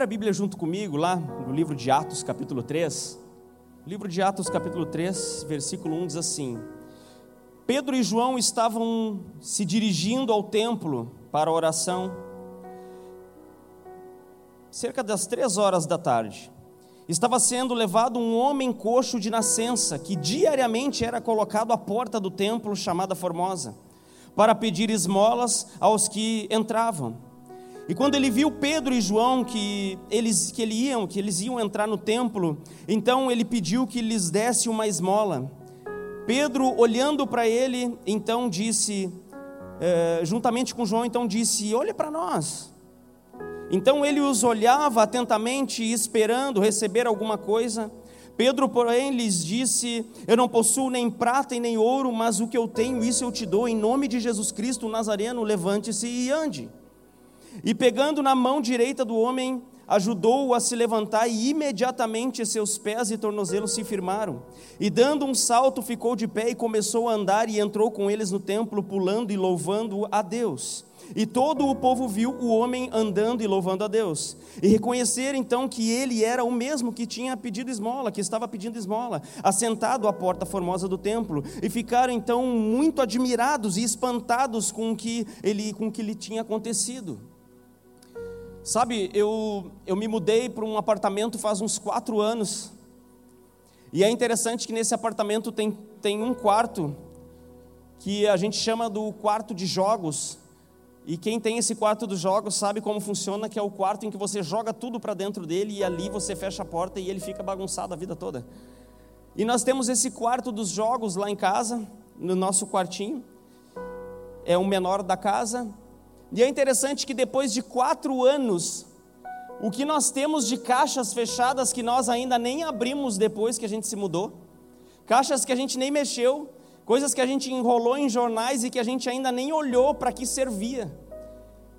Abra a Bíblia junto comigo lá no livro de Atos, capítulo 3. O livro de Atos, capítulo 3, versículo 1 diz assim: Pedro e João estavam se dirigindo ao templo para a oração, cerca das três horas da tarde. Estava sendo levado um homem coxo de nascença, que diariamente era colocado à porta do templo chamada Formosa, para pedir esmolas aos que entravam. E quando ele viu Pedro e João que eles que ele iam, que eles iam entrar no templo, então ele pediu que lhes desse uma esmola. Pedro, olhando para ele, então disse, eh, juntamente com João, então disse: Olha para nós. Então ele os olhava atentamente, esperando receber alguma coisa. Pedro, porém, lhes disse: Eu não possuo nem prata e nem ouro, mas o que eu tenho, isso eu te dou. Em nome de Jesus Cristo, Nazareno, levante-se e ande. E pegando na mão direita do homem, ajudou-o a se levantar, e imediatamente seus pés e tornozelos se firmaram. E dando um salto, ficou de pé e começou a andar, e entrou com eles no templo, pulando e louvando a Deus. E todo o povo viu o homem andando e louvando a Deus. E reconheceram então que ele era o mesmo que tinha pedido esmola, que estava pedindo esmola, assentado à porta formosa do templo. E ficaram então muito admirados e espantados com o que ele, com o que lhe tinha acontecido. Sabe, eu, eu me mudei para um apartamento faz uns quatro anos. E é interessante que nesse apartamento tem, tem um quarto que a gente chama do quarto de jogos. E quem tem esse quarto dos jogos sabe como funciona, que é o quarto em que você joga tudo para dentro dele e ali você fecha a porta e ele fica bagunçado a vida toda. E nós temos esse quarto dos jogos lá em casa, no nosso quartinho. É o menor da casa, e é interessante que depois de quatro anos, o que nós temos de caixas fechadas que nós ainda nem abrimos depois que a gente se mudou, caixas que a gente nem mexeu, coisas que a gente enrolou em jornais e que a gente ainda nem olhou para que servia.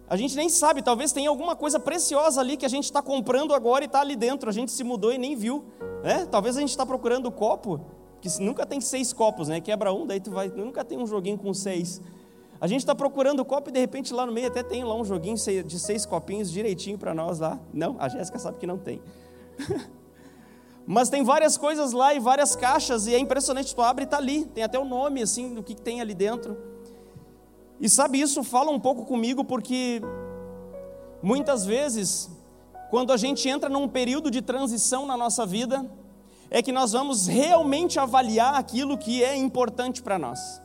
A gente nem sabe, talvez tenha alguma coisa preciosa ali que a gente está comprando agora e está ali dentro, a gente se mudou e nem viu. Né? Talvez a gente está procurando o copo, que nunca tem seis copos, né? Quebra um, daí tu vai, nunca tem um joguinho com seis. A gente está procurando o copo e de repente lá no meio até tem lá um joguinho de seis copinhos direitinho para nós lá. Não, a Jéssica sabe que não tem. Mas tem várias coisas lá e várias caixas e é impressionante, tu abre e está ali, tem até o nome assim do que, tem ali dentro. E sabe, isso fala um pouco comigo porque muitas vezes, quando a gente entra num período de transição na nossa vida, é que nós vamos realmente avaliar aquilo que é importante para nós.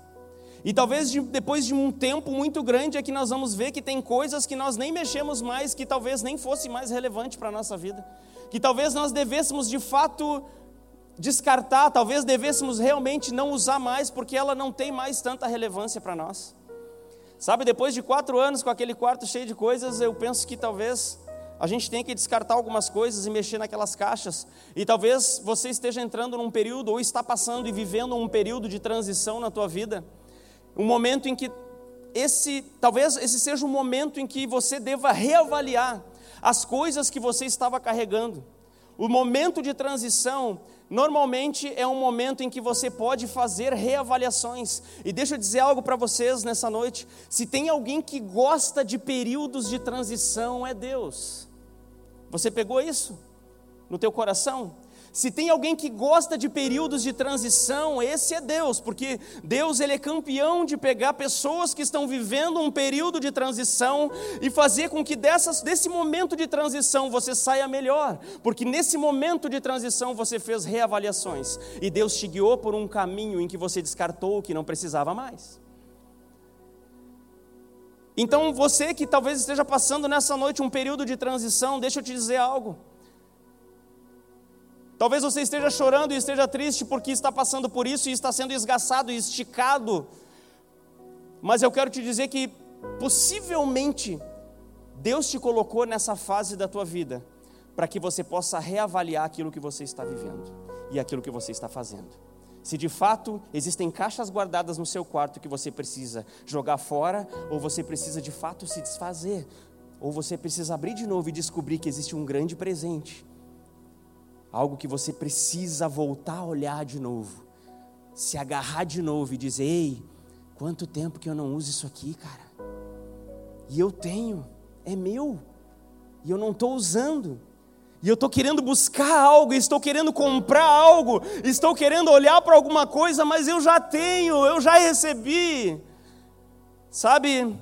E talvez de, depois de um tempo muito grande é que nós vamos ver que tem coisas que nós nem mexemos mais, que talvez nem fosse mais relevante para a nossa vida. Que talvez nós devêssemos de fato descartar, talvez devêssemos realmente não usar mais, porque ela não tem mais tanta relevância para nós. Sabe, depois de quatro anos com aquele quarto cheio de coisas, eu penso que talvez a gente tenha que descartar algumas coisas e mexer naquelas caixas. E talvez você esteja entrando num período, ou está passando e vivendo um período de transição na tua vida um momento em que esse, talvez esse seja um momento em que você deva reavaliar as coisas que você estava carregando. O momento de transição normalmente é um momento em que você pode fazer reavaliações. E deixa eu dizer algo para vocês nessa noite: se tem alguém que gosta de períodos de transição, é Deus. Você pegou isso no teu coração? Se tem alguém que gosta de períodos de transição, esse é Deus, porque Deus ele é campeão de pegar pessoas que estão vivendo um período de transição e fazer com que dessas, desse momento de transição você saia melhor, porque nesse momento de transição você fez reavaliações e Deus te guiou por um caminho em que você descartou o que não precisava mais. Então você que talvez esteja passando nessa noite um período de transição, deixa eu te dizer algo. Talvez você esteja chorando e esteja triste porque está passando por isso e está sendo esgaçado e esticado. Mas eu quero te dizer que possivelmente Deus te colocou nessa fase da tua vida para que você possa reavaliar aquilo que você está vivendo e aquilo que você está fazendo. Se de fato existem caixas guardadas no seu quarto que você precisa jogar fora, ou você precisa de fato se desfazer, ou você precisa abrir de novo e descobrir que existe um grande presente algo que você precisa voltar a olhar de novo, se agarrar de novo e dizer: Ei, quanto tempo que eu não uso isso aqui, cara? E eu tenho, é meu, e eu não estou usando. e eu estou querendo buscar algo, estou querendo comprar algo, estou querendo olhar para alguma coisa, mas eu já tenho, eu já recebi. Sabe,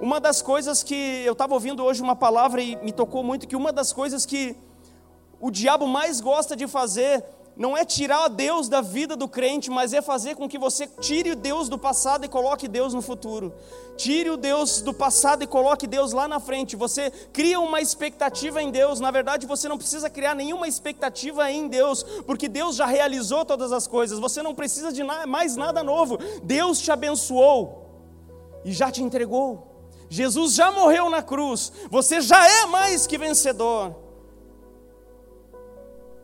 uma das coisas que eu estava ouvindo hoje uma palavra e me tocou muito, que uma das coisas que o diabo mais gosta de fazer não é tirar Deus da vida do crente, mas é fazer com que você tire o Deus do passado e coloque Deus no futuro. Tire o Deus do passado e coloque Deus lá na frente. Você cria uma expectativa em Deus. Na verdade, você não precisa criar nenhuma expectativa em Deus, porque Deus já realizou todas as coisas. Você não precisa de mais nada novo. Deus te abençoou e já te entregou. Jesus já morreu na cruz. Você já é mais que vencedor.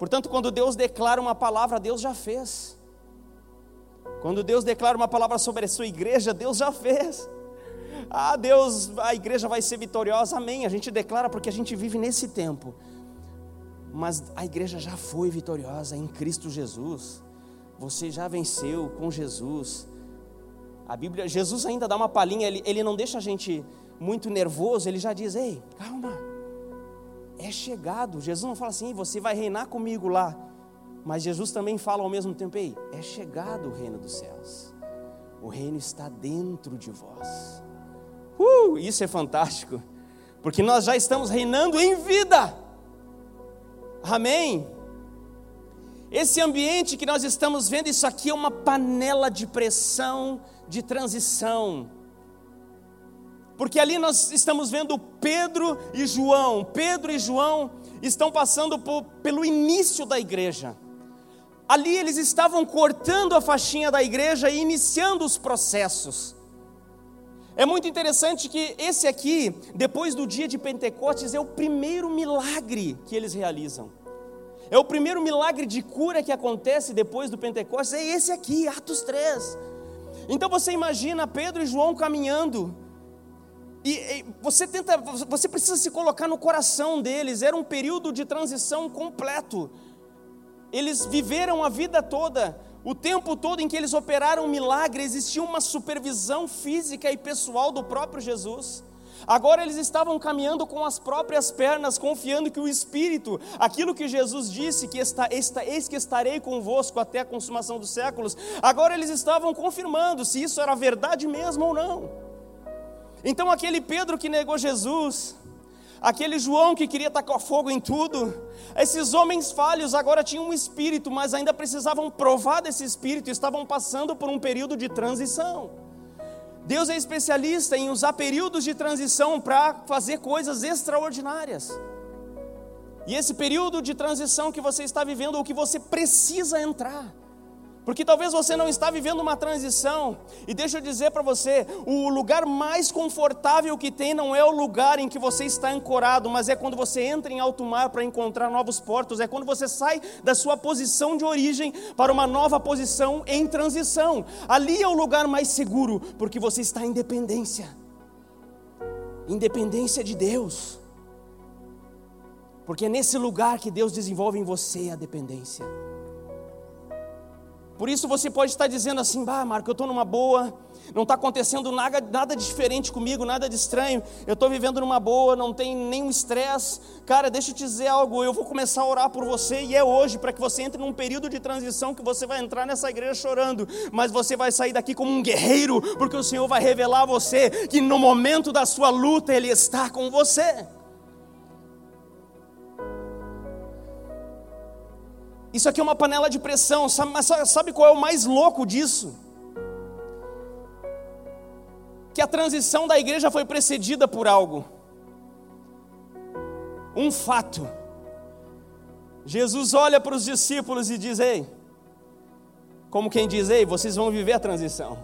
Portanto, quando Deus declara uma palavra, Deus já fez. Quando Deus declara uma palavra sobre a sua igreja, Deus já fez. Ah, Deus, a igreja vai ser vitoriosa, amém. A gente declara porque a gente vive nesse tempo. Mas a igreja já foi vitoriosa em Cristo Jesus. Você já venceu com Jesus. A Bíblia, Jesus ainda dá uma palhinha, ele, ele não deixa a gente muito nervoso, ele já diz: ei, calma, é chegado. Jesus não fala assim, você vai reinar comigo lá. Mas Jesus também fala ao mesmo tempo, ei, é chegado o reino dos céus. O reino está dentro de vós. Uh, isso é fantástico. Porque nós já estamos reinando em vida. Amém. Esse ambiente que nós estamos vendo, isso aqui é uma panela de pressão, de transição porque ali nós estamos vendo Pedro e João. Pedro e João estão passando por, pelo início da igreja. Ali eles estavam cortando a faixinha da igreja e iniciando os processos. É muito interessante que esse aqui, depois do dia de Pentecostes, é o primeiro milagre que eles realizam. É o primeiro milagre de cura que acontece depois do Pentecostes, é esse aqui, Atos 3. Então você imagina Pedro e João caminhando, e, e, você tenta, você precisa se colocar no coração deles. Era um período de transição completo. Eles viveram a vida toda, o tempo todo em que eles operaram milagre, existia uma supervisão física e pessoal do próprio Jesus. Agora eles estavam caminhando com as próprias pernas, confiando que o Espírito, aquilo que Jesus disse, que está, está, eis que estarei convosco até a consumação dos séculos, agora eles estavam confirmando se isso era verdade mesmo ou não. Então, aquele Pedro que negou Jesus, aquele João que queria tacar fogo em tudo, esses homens falhos agora tinham um espírito, mas ainda precisavam provar desse espírito, estavam passando por um período de transição. Deus é especialista em usar períodos de transição para fazer coisas extraordinárias. E esse período de transição que você está vivendo, o que você precisa entrar, porque talvez você não está vivendo uma transição. E deixa eu dizer para você, o lugar mais confortável que tem não é o lugar em que você está ancorado, mas é quando você entra em alto mar para encontrar novos portos, é quando você sai da sua posição de origem para uma nova posição em transição. Ali é o lugar mais seguro, porque você está em dependência. Independência de Deus. Porque é nesse lugar que Deus desenvolve em você a dependência. Por isso você pode estar dizendo assim, bah, Marco, eu estou numa boa, não está acontecendo nada, nada diferente comigo, nada de estranho, eu estou vivendo numa boa, não tem nenhum estresse. Cara, deixa eu te dizer algo, eu vou começar a orar por você e é hoje, para que você entre num período de transição que você vai entrar nessa igreja chorando, mas você vai sair daqui como um guerreiro, porque o Senhor vai revelar a você que no momento da sua luta Ele está com você. Isso aqui é uma panela de pressão, mas sabe qual é o mais louco disso? Que a transição da igreja foi precedida por algo, um fato. Jesus olha para os discípulos e diz: Ei, como quem diz, ei, vocês vão viver a transição,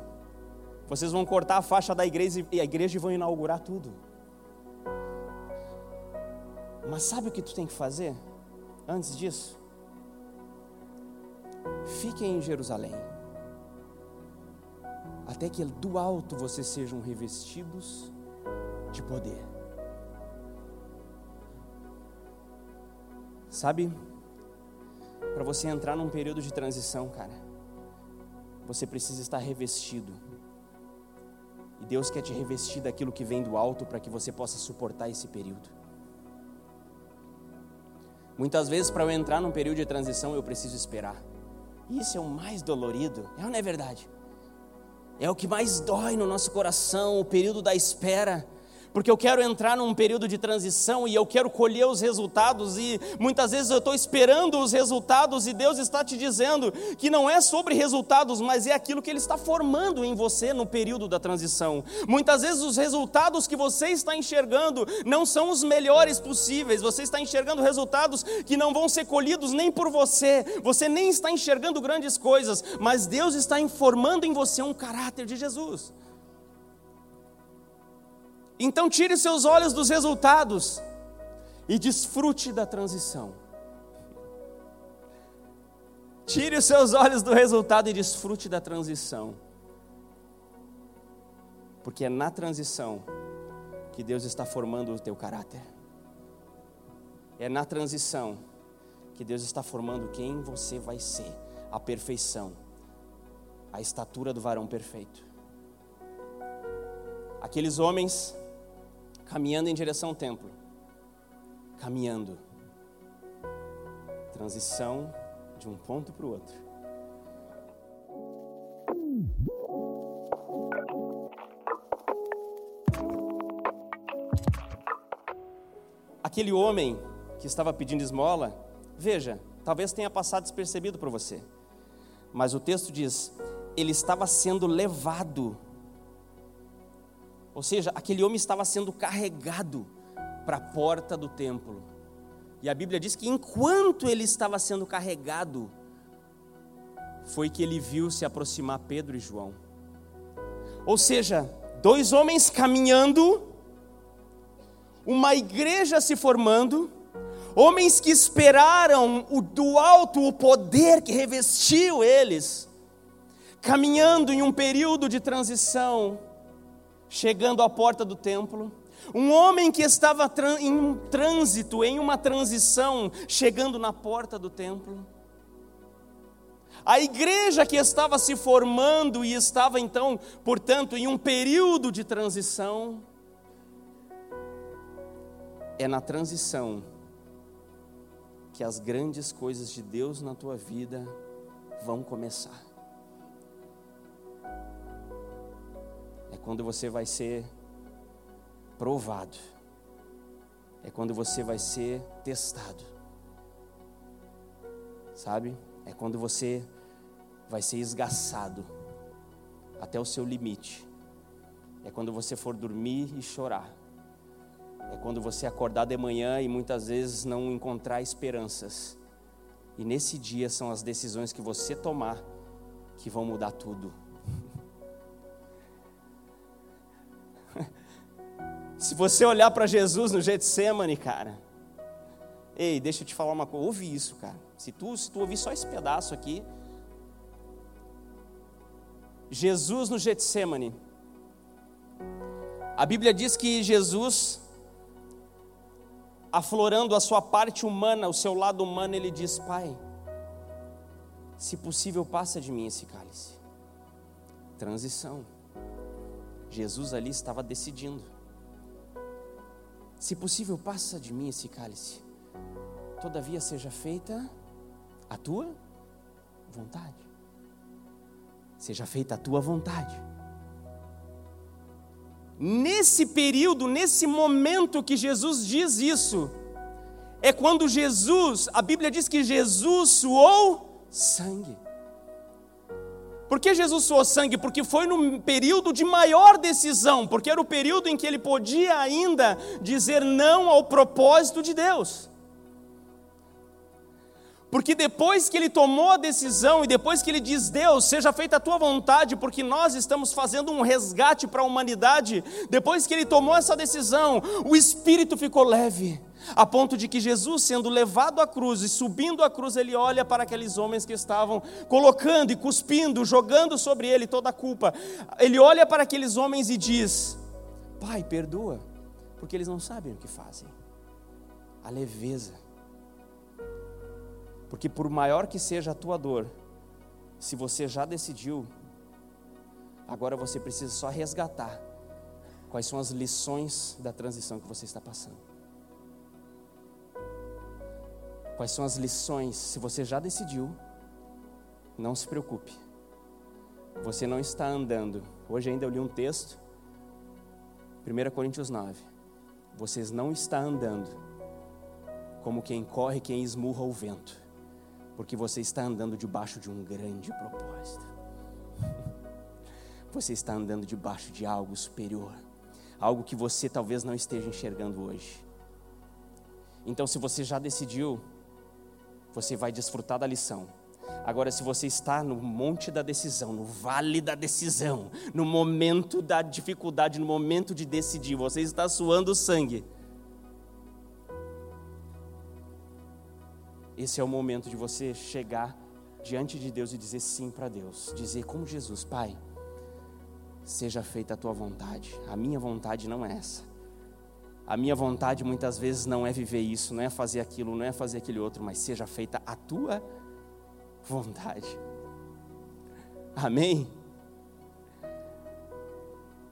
vocês vão cortar a faixa da igreja e a igreja vão inaugurar tudo. Mas sabe o que tu tem que fazer antes disso? Fiquem em Jerusalém, até que do alto vocês sejam revestidos de poder. Sabe, para você entrar num período de transição, cara, você precisa estar revestido. E Deus quer te revestir daquilo que vem do alto para que você possa suportar esse período. Muitas vezes, para eu entrar num período de transição, eu preciso esperar. Isso é o mais dolorido, é ou não é verdade? É o que mais dói no nosso coração, o período da espera porque eu quero entrar num período de transição e eu quero colher os resultados, e muitas vezes eu estou esperando os resultados, e Deus está te dizendo que não é sobre resultados, mas é aquilo que Ele está formando em você no período da transição. Muitas vezes os resultados que você está enxergando não são os melhores possíveis, você está enxergando resultados que não vão ser colhidos nem por você, você nem está enxergando grandes coisas, mas Deus está informando em você um caráter de Jesus. Então tire seus olhos dos resultados e desfrute da transição. Tire os seus olhos do resultado e desfrute da transição. Porque é na transição que Deus está formando o teu caráter. É na transição que Deus está formando quem você vai ser, a perfeição, a estatura do varão perfeito. Aqueles homens caminhando em direção ao templo. Caminhando. Transição de um ponto para o outro. Aquele homem que estava pedindo esmola, veja, talvez tenha passado despercebido por você, mas o texto diz: ele estava sendo levado ou seja, aquele homem estava sendo carregado para a porta do templo. E a Bíblia diz que enquanto ele estava sendo carregado, foi que ele viu se aproximar Pedro e João. Ou seja, dois homens caminhando, uma igreja se formando, homens que esperaram o, do alto o poder que revestiu eles, caminhando em um período de transição, chegando à porta do templo, um homem que estava em um trânsito, em uma transição, chegando na porta do templo. A igreja que estava se formando e estava então, portanto, em um período de transição. É na transição que as grandes coisas de Deus na tua vida vão começar. Quando você vai ser provado, é quando você vai ser testado, sabe? É quando você vai ser esgaçado até o seu limite, é quando você for dormir e chorar, é quando você acordar de manhã e muitas vezes não encontrar esperanças, e nesse dia são as decisões que você tomar que vão mudar tudo. Se você olhar para Jesus no Getsemane, cara, ei, deixa eu te falar uma coisa, ouve isso, cara. Se tu, se tu ouvir só esse pedaço aqui, Jesus no Getsemane, a Bíblia diz que Jesus, aflorando a sua parte humana, o seu lado humano, ele diz: Pai, se possível, passa de mim esse cálice. Transição. Jesus ali estava decidindo. Se possível, passa de mim esse cálice. Todavia seja feita a tua vontade. Seja feita a tua vontade. Nesse período, nesse momento que Jesus diz isso, é quando Jesus, a Bíblia diz que Jesus suou sangue. Por que Jesus suou sangue? Porque foi no período de maior decisão, porque era o período em que ele podia ainda dizer não ao propósito de Deus. Porque depois que ele tomou a decisão e depois que ele diz, Deus, seja feita a tua vontade, porque nós estamos fazendo um resgate para a humanidade, depois que ele tomou essa decisão, o espírito ficou leve a ponto de que Jesus, sendo levado à cruz e subindo à cruz, ele olha para aqueles homens que estavam colocando e cuspindo, jogando sobre ele toda a culpa. Ele olha para aqueles homens e diz: Pai, perdoa, porque eles não sabem o que fazem. A leveza. Porque por maior que seja a tua dor, se você já decidiu, agora você precisa só resgatar quais são as lições da transição que você está passando. Quais são as lições? Se você já decidiu, não se preocupe. Você não está andando. Hoje ainda eu li um texto, 1 Coríntios 9. Vocês não estão andando como quem corre, quem esmurra o vento, porque você está andando debaixo de um grande propósito. Você está andando debaixo de algo superior, algo que você talvez não esteja enxergando hoje. Então, se você já decidiu, você vai desfrutar da lição. Agora, se você está no monte da decisão, no vale da decisão, no momento da dificuldade, no momento de decidir, você está suando sangue. Esse é o momento de você chegar diante de Deus e dizer sim para Deus. Dizer como Jesus, Pai, seja feita a tua vontade. A minha vontade não é essa. A minha vontade muitas vezes não é viver isso, não é fazer aquilo, não é fazer aquele outro, mas seja feita a tua vontade. Amém?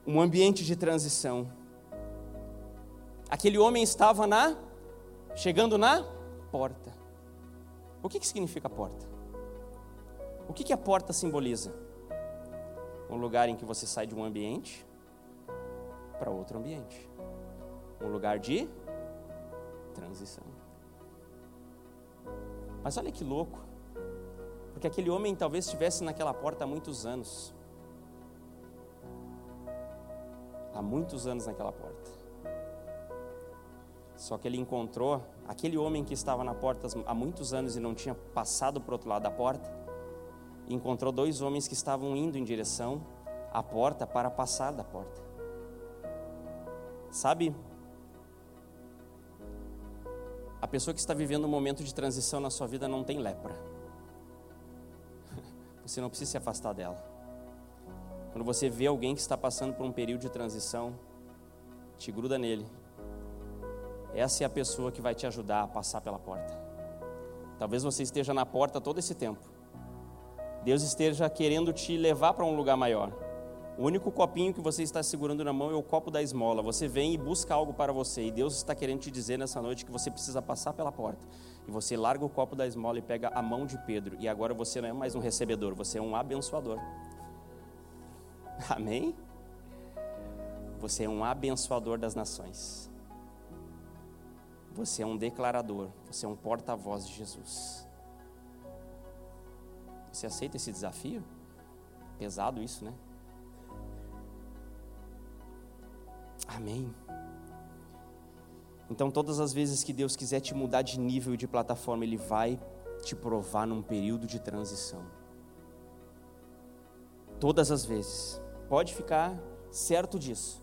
Um ambiente de transição. Aquele homem estava na, chegando na porta. O que, que significa porta? O que, que a porta simboliza? Um lugar em que você sai de um ambiente para outro ambiente um lugar de transição. Mas olha que louco, porque aquele homem talvez estivesse naquela porta há muitos anos. Há muitos anos naquela porta. Só que ele encontrou aquele homem que estava na porta há muitos anos e não tinha passado para o outro lado da porta. Encontrou dois homens que estavam indo em direção à porta para passar da porta. Sabe, a pessoa que está vivendo um momento de transição na sua vida não tem lepra. Você não precisa se afastar dela. Quando você vê alguém que está passando por um período de transição, te gruda nele. Essa é a pessoa que vai te ajudar a passar pela porta. Talvez você esteja na porta todo esse tempo. Deus esteja querendo te levar para um lugar maior. O único copinho que você está segurando na mão é o copo da esmola. Você vem e busca algo para você. E Deus está querendo te dizer nessa noite que você precisa passar pela porta. E você larga o copo da esmola e pega a mão de Pedro. E agora você não é mais um recebedor, você é um abençoador. Amém? Você é um abençoador das nações. Você é um declarador. Você é um porta-voz de Jesus. Você aceita esse desafio? Pesado isso, né? Amém. Então, todas as vezes que Deus quiser te mudar de nível de plataforma, Ele vai te provar num período de transição. Todas as vezes. Pode ficar certo disso.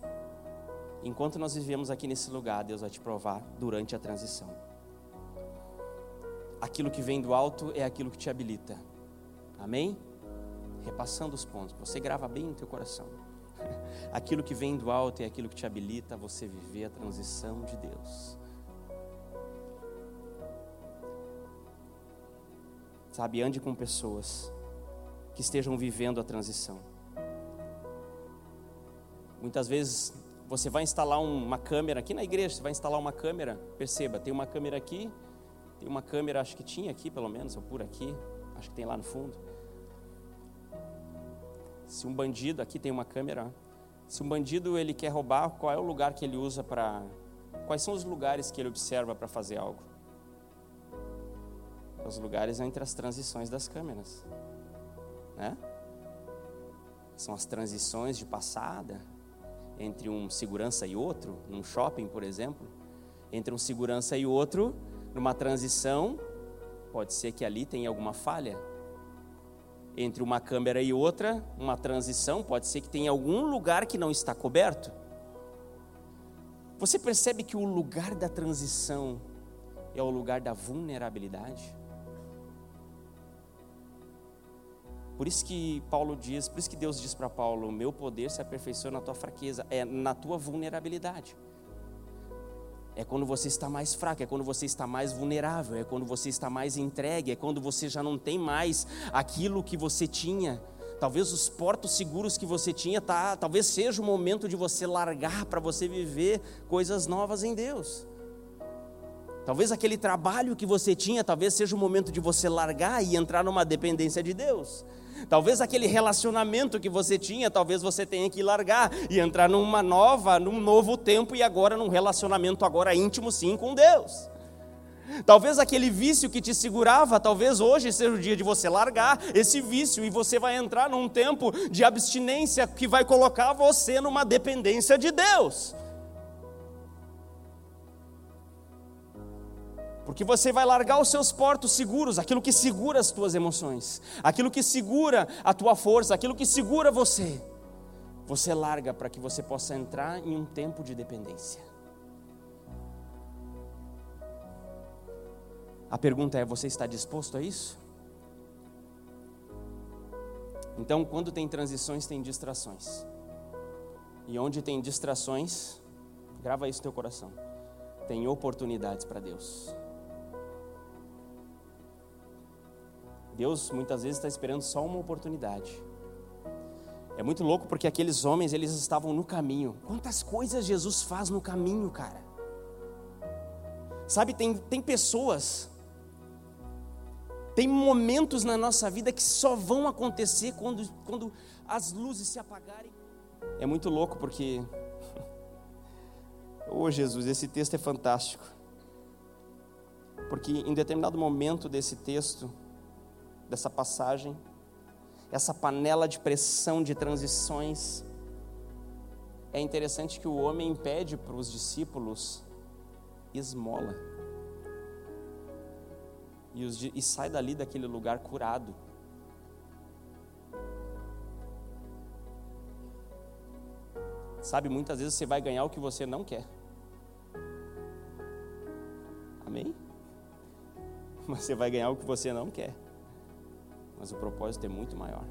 Enquanto nós vivemos aqui nesse lugar, Deus vai te provar durante a transição. Aquilo que vem do alto é aquilo que te habilita. Amém? Repassando os pontos. Você grava bem no teu coração. Aquilo que vem do alto é aquilo que te habilita a você viver a transição de Deus. Sabe, ande com pessoas que estejam vivendo a transição. Muitas vezes você vai instalar uma câmera aqui na igreja, você vai instalar uma câmera, perceba, tem uma câmera aqui, tem uma câmera, acho que tinha aqui pelo menos, ou por aqui, acho que tem lá no fundo. Se um bandido, aqui tem uma câmera, se um bandido ele quer roubar, qual é o lugar que ele usa para. Quais são os lugares que ele observa para fazer algo? Os lugares entre as transições das câmeras. Né? São as transições de passada entre um segurança e outro, num shopping, por exemplo. Entre um segurança e outro, numa transição, pode ser que ali tenha alguma falha, entre uma câmera e outra, uma transição, pode ser que tenha algum lugar que não está coberto. Você percebe que o lugar da transição é o lugar da vulnerabilidade? Por isso que Paulo diz, por isso que Deus diz para Paulo: "O meu poder se aperfeiçoa na tua fraqueza, é na tua vulnerabilidade". É quando você está mais fraco, é quando você está mais vulnerável, é quando você está mais entregue, é quando você já não tem mais aquilo que você tinha. Talvez os portos seguros que você tinha, tá, talvez seja o momento de você largar para você viver coisas novas em Deus. Talvez aquele trabalho que você tinha, talvez seja o momento de você largar e entrar numa dependência de Deus. Talvez aquele relacionamento que você tinha, talvez você tenha que largar e entrar numa nova, num novo tempo e agora num relacionamento agora íntimo sim com Deus. Talvez aquele vício que te segurava, talvez hoje seja o dia de você largar esse vício e você vai entrar num tempo de abstinência que vai colocar você numa dependência de Deus. Porque você vai largar os seus portos seguros, aquilo que segura as tuas emoções, aquilo que segura a tua força, aquilo que segura você. Você larga para que você possa entrar em um tempo de dependência. A pergunta é: você está disposto a isso? Então, quando tem transições, tem distrações. E onde tem distrações, grava isso no teu coração. Tem oportunidades para Deus. Deus muitas vezes está esperando só uma oportunidade. É muito louco porque aqueles homens, eles estavam no caminho. Quantas coisas Jesus faz no caminho, cara? Sabe, tem, tem pessoas, tem momentos na nossa vida que só vão acontecer quando, quando as luzes se apagarem. É muito louco porque. oh Jesus, esse texto é fantástico. Porque em determinado momento desse texto, dessa passagem, essa panela de pressão de transições. É interessante que o homem pede para os discípulos esmola. E, os, e sai dali daquele lugar curado. Sabe, muitas vezes você vai ganhar o que você não quer. Amém? Mas você vai ganhar o que você não quer mas o propósito é muito maior.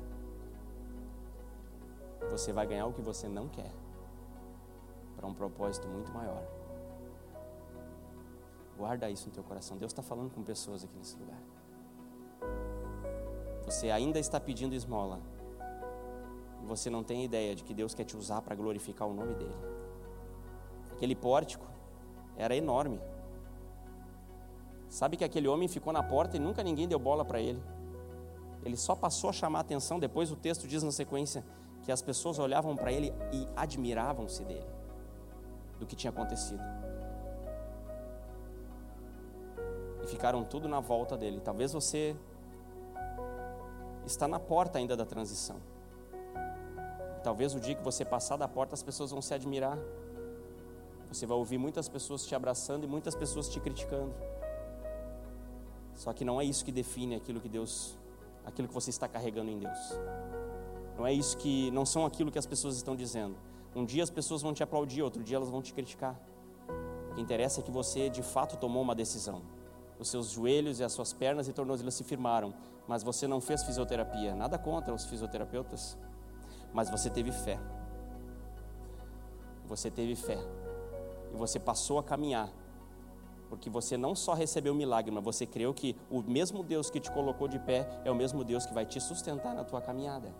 Você vai ganhar o que você não quer, para um propósito muito maior. Guarda isso no teu coração. Deus está falando com pessoas aqui nesse lugar. Você ainda está pedindo esmola. E você não tem ideia de que Deus quer te usar para glorificar o nome dEle. Aquele pórtico era enorme. Sabe que aquele homem ficou na porta e nunca ninguém deu bola para ele. Ele só passou a chamar atenção, depois o texto diz na sequência que as pessoas olhavam para ele e admiravam-se dele, do que tinha acontecido. E ficaram tudo na volta dele. Talvez você está na porta ainda da transição. Talvez o dia que você passar da porta as pessoas vão se admirar. Você vai ouvir muitas pessoas te abraçando e muitas pessoas te criticando. Só que não é isso que define aquilo que Deus aquilo que você está carregando em Deus. Não é isso que não são aquilo que as pessoas estão dizendo. Um dia as pessoas vão te aplaudir, outro dia elas vão te criticar. O que interessa é que você de fato tomou uma decisão. Os seus joelhos e as suas pernas e tornozelos se firmaram, mas você não fez fisioterapia. Nada contra os fisioterapeutas, mas você teve fé. Você teve fé. E você passou a caminhar porque você não só recebeu o milagre, mas você creu que o mesmo Deus que te colocou de pé é o mesmo Deus que vai te sustentar na tua caminhada.